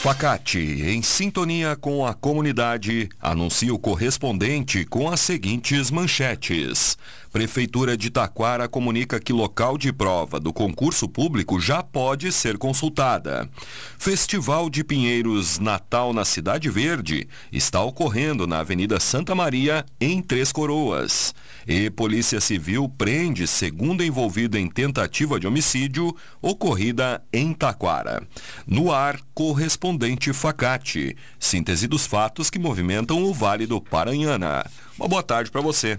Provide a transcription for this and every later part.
Facate, em sintonia com a comunidade, anuncia o correspondente com as seguintes manchetes. Prefeitura de Taquara comunica que local de prova do concurso público já pode ser consultada. Festival de Pinheiros Natal na Cidade Verde está ocorrendo na Avenida Santa Maria, em Três Coroas. E Polícia Civil prende segundo envolvido em tentativa de homicídio ocorrida em Taquara. No ar, correspondente Facate. Síntese dos fatos que movimentam o Vale do Paranhana. Uma boa tarde para você.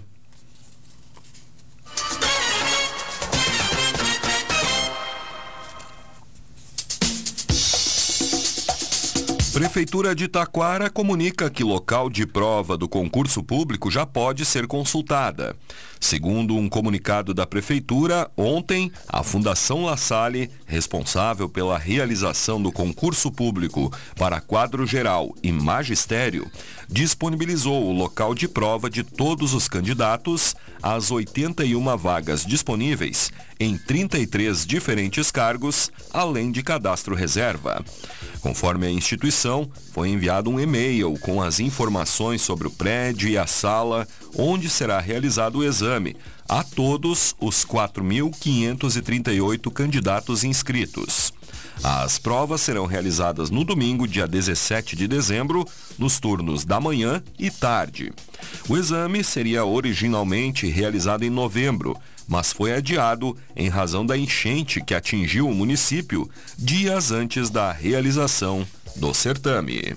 Prefeitura de Taquara comunica que local de prova do concurso público já pode ser consultada. Segundo um comunicado da Prefeitura, ontem, a Fundação La Salle, responsável pela realização do concurso público para quadro geral e magistério, disponibilizou o local de prova de todos os candidatos às 81 vagas disponíveis em 33 diferentes cargos, além de cadastro reserva. Conforme a instituição, foi enviado um e-mail com as informações sobre o prédio e a sala onde será realizado o exame a todos os 4.538 candidatos inscritos. As provas serão realizadas no domingo, dia 17 de dezembro, nos turnos da manhã e tarde. O exame seria originalmente realizado em novembro, mas foi adiado em razão da enchente que atingiu o município dias antes da realização do certame.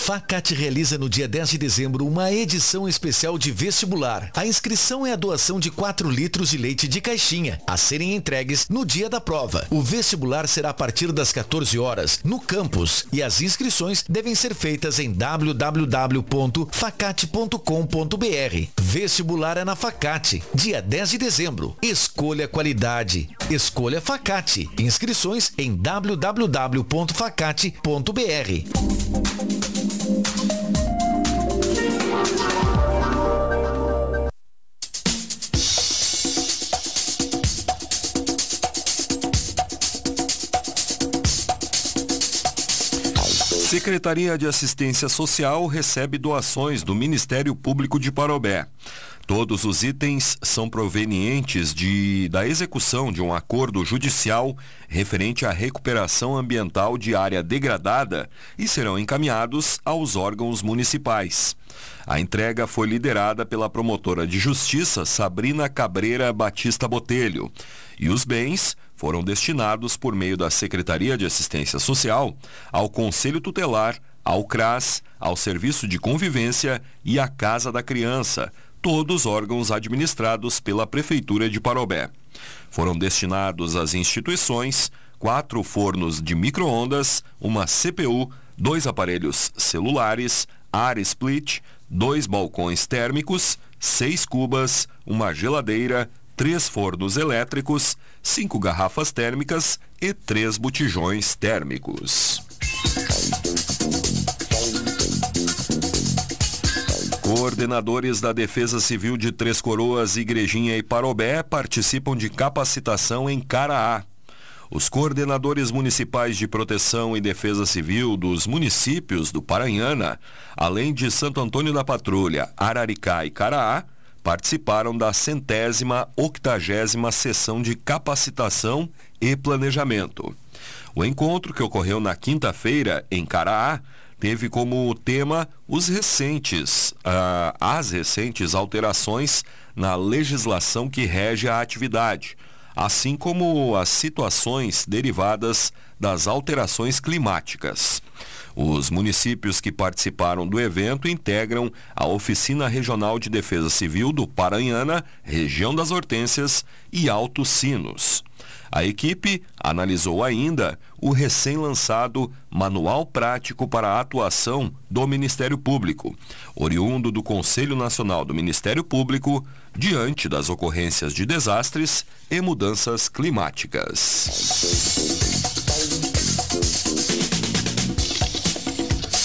A Facate realiza no dia 10 de dezembro uma edição especial de vestibular. A inscrição é a doação de 4 litros de leite de caixinha, a serem entregues no dia da prova. O vestibular será a partir das 14 horas, no campus, e as inscrições devem ser feitas em www.facate.com.br. Vestibular é na Facate, dia 10 de dezembro. Escolha qualidade. Escolha Facate. Inscrições em www.facate.br. Secretaria de Assistência Social recebe doações do Ministério Público de Parobé. Todos os itens são provenientes de, da execução de um acordo judicial referente à recuperação ambiental de área degradada e serão encaminhados aos órgãos municipais. A entrega foi liderada pela promotora de justiça Sabrina Cabreira Batista Botelho e os bens foram destinados por meio da Secretaria de Assistência Social ao Conselho Tutelar, ao CRAS, ao Serviço de Convivência e à Casa da Criança, todos órgãos administrados pela Prefeitura de Parobé. Foram destinados às instituições quatro fornos de micro-ondas, uma CPU, dois aparelhos celulares, ar split, dois balcões térmicos, seis cubas, uma geladeira, três fornos elétricos, cinco garrafas térmicas e três botijões térmicos. Coordenadores da Defesa Civil de Três Coroas, Igrejinha e Parobé participam de capacitação em Caraá. Os coordenadores municipais de proteção e defesa civil dos municípios do Paranhana, além de Santo Antônio da Patrulha, Araricá e Caraá, participaram da centésima octagésima sessão de capacitação e planejamento. O encontro, que ocorreu na quinta-feira em Caraá, teve como tema os recentes, uh, as recentes alterações na legislação que rege a atividade, assim como as situações derivadas das alterações climáticas. Os municípios que participaram do evento integram a Oficina Regional de Defesa Civil do Paranhana, região das Hortênsias e Altos Sinos. A equipe analisou ainda o recém-lançado Manual Prático para a Atuação do Ministério Público, oriundo do Conselho Nacional do Ministério Público, diante das ocorrências de desastres e mudanças climáticas.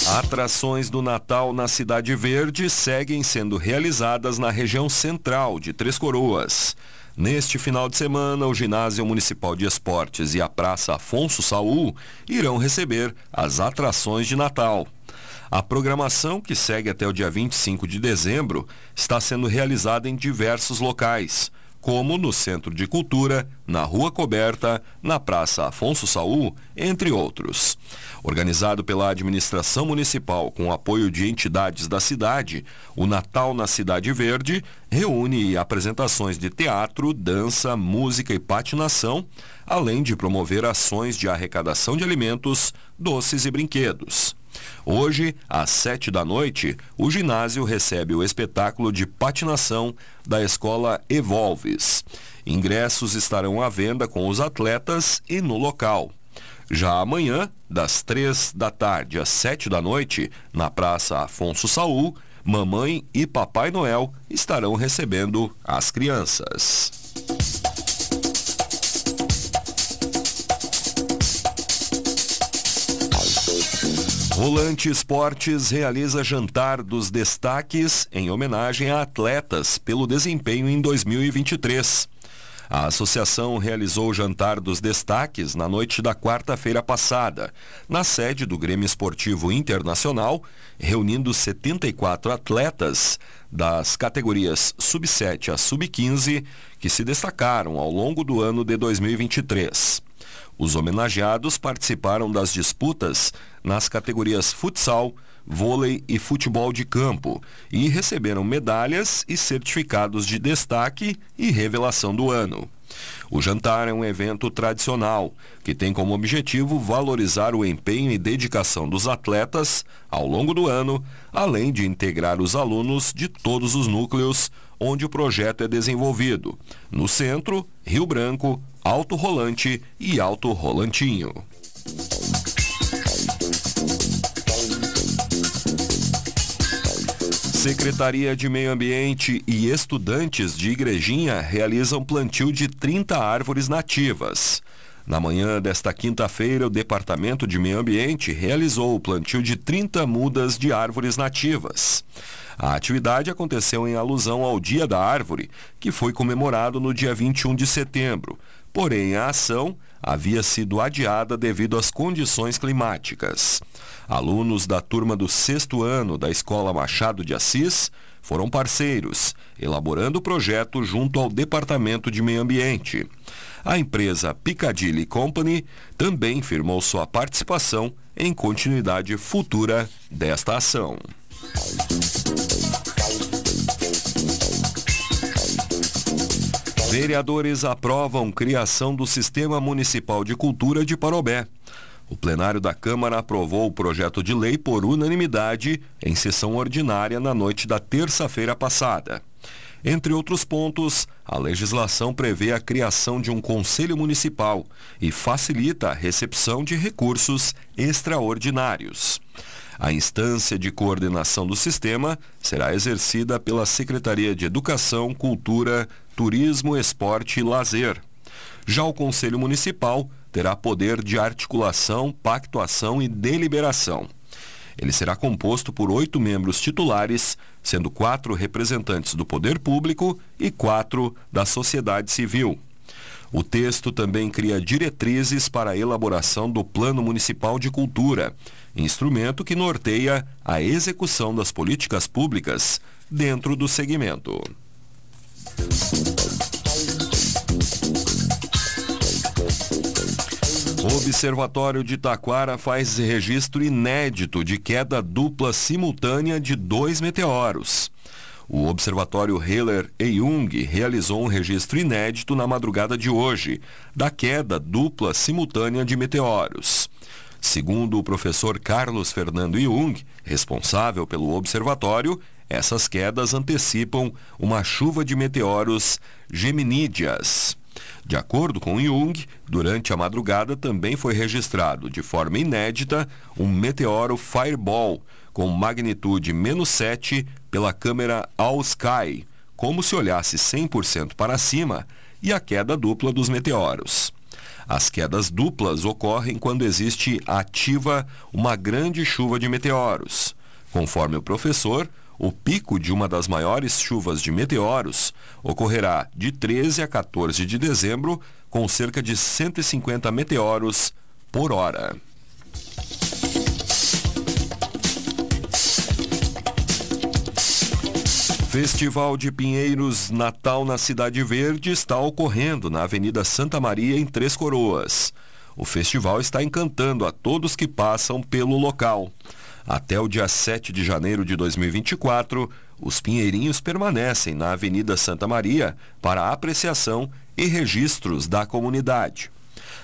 Atrações do Natal na Cidade Verde seguem sendo realizadas na região central de Três Coroas. Neste final de semana, o Ginásio Municipal de Esportes e a Praça Afonso Saul irão receber as atrações de Natal. A programação, que segue até o dia 25 de dezembro, está sendo realizada em diversos locais, como no Centro de Cultura, na Rua Coberta, na Praça Afonso Saul, entre outros. Organizado pela administração municipal com apoio de entidades da cidade, o Natal na Cidade Verde reúne apresentações de teatro, dança, música e patinação, além de promover ações de arrecadação de alimentos, doces e brinquedos. Hoje, às sete da noite, o ginásio recebe o espetáculo de patinação da escola Evolves. Ingressos estarão à venda com os atletas e no local. Já amanhã, das três da tarde às sete da noite, na Praça Afonso Saul, Mamãe e Papai Noel estarão recebendo as crianças. Rolante Esportes realiza jantar dos destaques em homenagem a atletas pelo desempenho em 2023. A associação realizou o jantar dos destaques na noite da quarta-feira passada, na sede do Grêmio Esportivo Internacional, reunindo 74 atletas das categorias sub-7 a sub-15 que se destacaram ao longo do ano de 2023. Os homenageados participaram das disputas nas categorias futsal, vôlei e futebol de campo e receberam medalhas e certificados de destaque e revelação do ano. O jantar é um evento tradicional que tem como objetivo valorizar o empenho e dedicação dos atletas ao longo do ano, além de integrar os alunos de todos os núcleos onde o projeto é desenvolvido, no Centro, Rio Branco, Alto Rolante e Alto Rolantinho. Secretaria de Meio Ambiente e estudantes de Igrejinha realizam plantio de 30 árvores nativas. Na manhã desta quinta-feira, o Departamento de Meio Ambiente realizou o plantio de 30 mudas de árvores nativas. A atividade aconteceu em alusão ao Dia da Árvore, que foi comemorado no dia 21 de setembro. Porém, a ação havia sido adiada devido às condições climáticas. Alunos da turma do sexto ano da Escola Machado de Assis foram parceiros, elaborando o projeto junto ao Departamento de Meio Ambiente. A empresa Piccadilly Company também firmou sua participação em continuidade futura desta ação. Vereadores aprovam criação do Sistema Municipal de Cultura de Parobé. O plenário da Câmara aprovou o projeto de lei por unanimidade em sessão ordinária na noite da terça-feira passada. Entre outros pontos, a legislação prevê a criação de um conselho municipal e facilita a recepção de recursos extraordinários. A instância de coordenação do sistema será exercida pela Secretaria de Educação, Cultura, Turismo, Esporte e Lazer. Já o Conselho Municipal terá poder de articulação, pactuação e deliberação. Ele será composto por oito membros titulares, sendo quatro representantes do poder público e quatro da sociedade civil. O texto também cria diretrizes para a elaboração do Plano Municipal de Cultura, instrumento que norteia a execução das políticas públicas dentro do segmento. O Observatório de Taquara faz registro inédito de queda dupla simultânea de dois meteoros. O Observatório Heller e Jung realizou um registro inédito na madrugada de hoje da queda dupla simultânea de meteoros. Segundo o professor Carlos Fernando Jung, responsável pelo observatório, essas quedas antecipam uma chuva de meteoros geminídeas. De acordo com Jung, durante a madrugada também foi registrado, de forma inédita, um meteoro Fireball com magnitude menos 7 pela câmera All Sky, como se olhasse 100% para cima, e a queda dupla dos meteoros. As quedas duplas ocorrem quando existe ativa uma grande chuva de meteoros. Conforme o professor, o pico de uma das maiores chuvas de meteoros ocorrerá de 13 a 14 de dezembro, com cerca de 150 meteoros por hora. Festival de Pinheiros Natal na Cidade Verde está ocorrendo na Avenida Santa Maria, em Três Coroas. O festival está encantando a todos que passam pelo local. Até o dia 7 de janeiro de 2024, os pinheirinhos permanecem na Avenida Santa Maria para apreciação e registros da comunidade.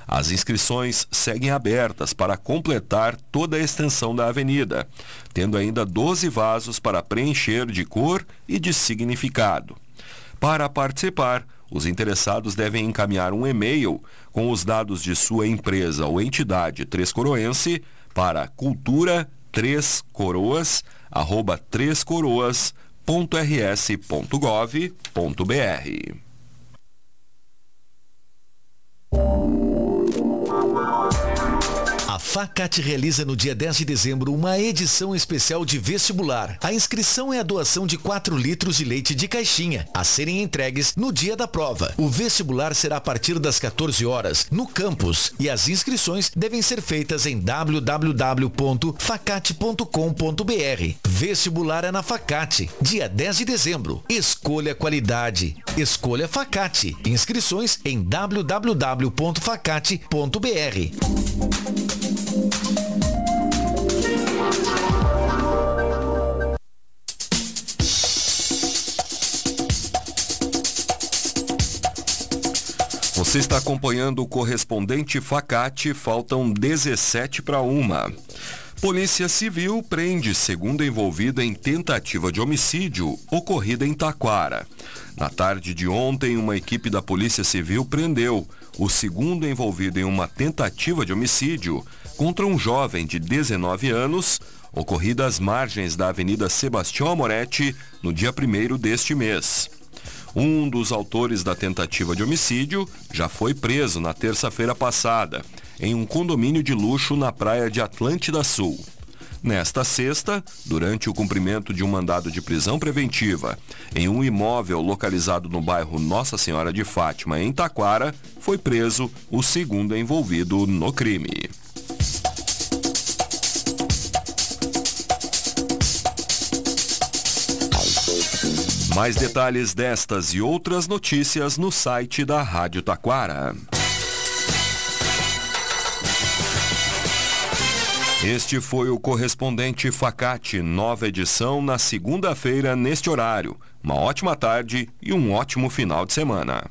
As inscrições seguem abertas para completar toda a extensão da avenida, tendo ainda 12 vasos para preencher de cor e de significado. Para participar, os interessados devem encaminhar um e-mail com os dados de sua empresa ou entidade trescoroense para cultura 3 coroas arroba 3 coroas.rs.gov.br. Facate realiza no dia 10 de dezembro uma edição especial de vestibular. A inscrição é a doação de 4 litros de leite de caixinha, a serem entregues no dia da prova. O vestibular será a partir das 14 horas no campus e as inscrições devem ser feitas em www.facate.com.br. Vestibular é na Facate, dia 10 de dezembro. Escolha qualidade. Escolha Facate. Inscrições em www.facate.br. Você está acompanhando o correspondente Facate, faltam 17 para uma. Polícia Civil prende segunda envolvida em tentativa de homicídio ocorrida em Taquara. Na tarde de ontem, uma equipe da Polícia Civil prendeu o segundo envolvido em uma tentativa de homicídio contra um jovem de 19 anos, ocorrida às margens da Avenida Sebastião Amoretti no dia 1 deste mês. Um dos autores da tentativa de homicídio já foi preso na terça-feira passada, em um condomínio de luxo na praia de Atlântida Sul. Nesta sexta, durante o cumprimento de um mandado de prisão preventiva em um imóvel localizado no bairro Nossa Senhora de Fátima, em Taquara, foi preso o segundo envolvido no crime. Mais detalhes destas e outras notícias no site da Rádio Taquara. Este foi o correspondente Facate, nova edição na segunda-feira neste horário. Uma ótima tarde e um ótimo final de semana.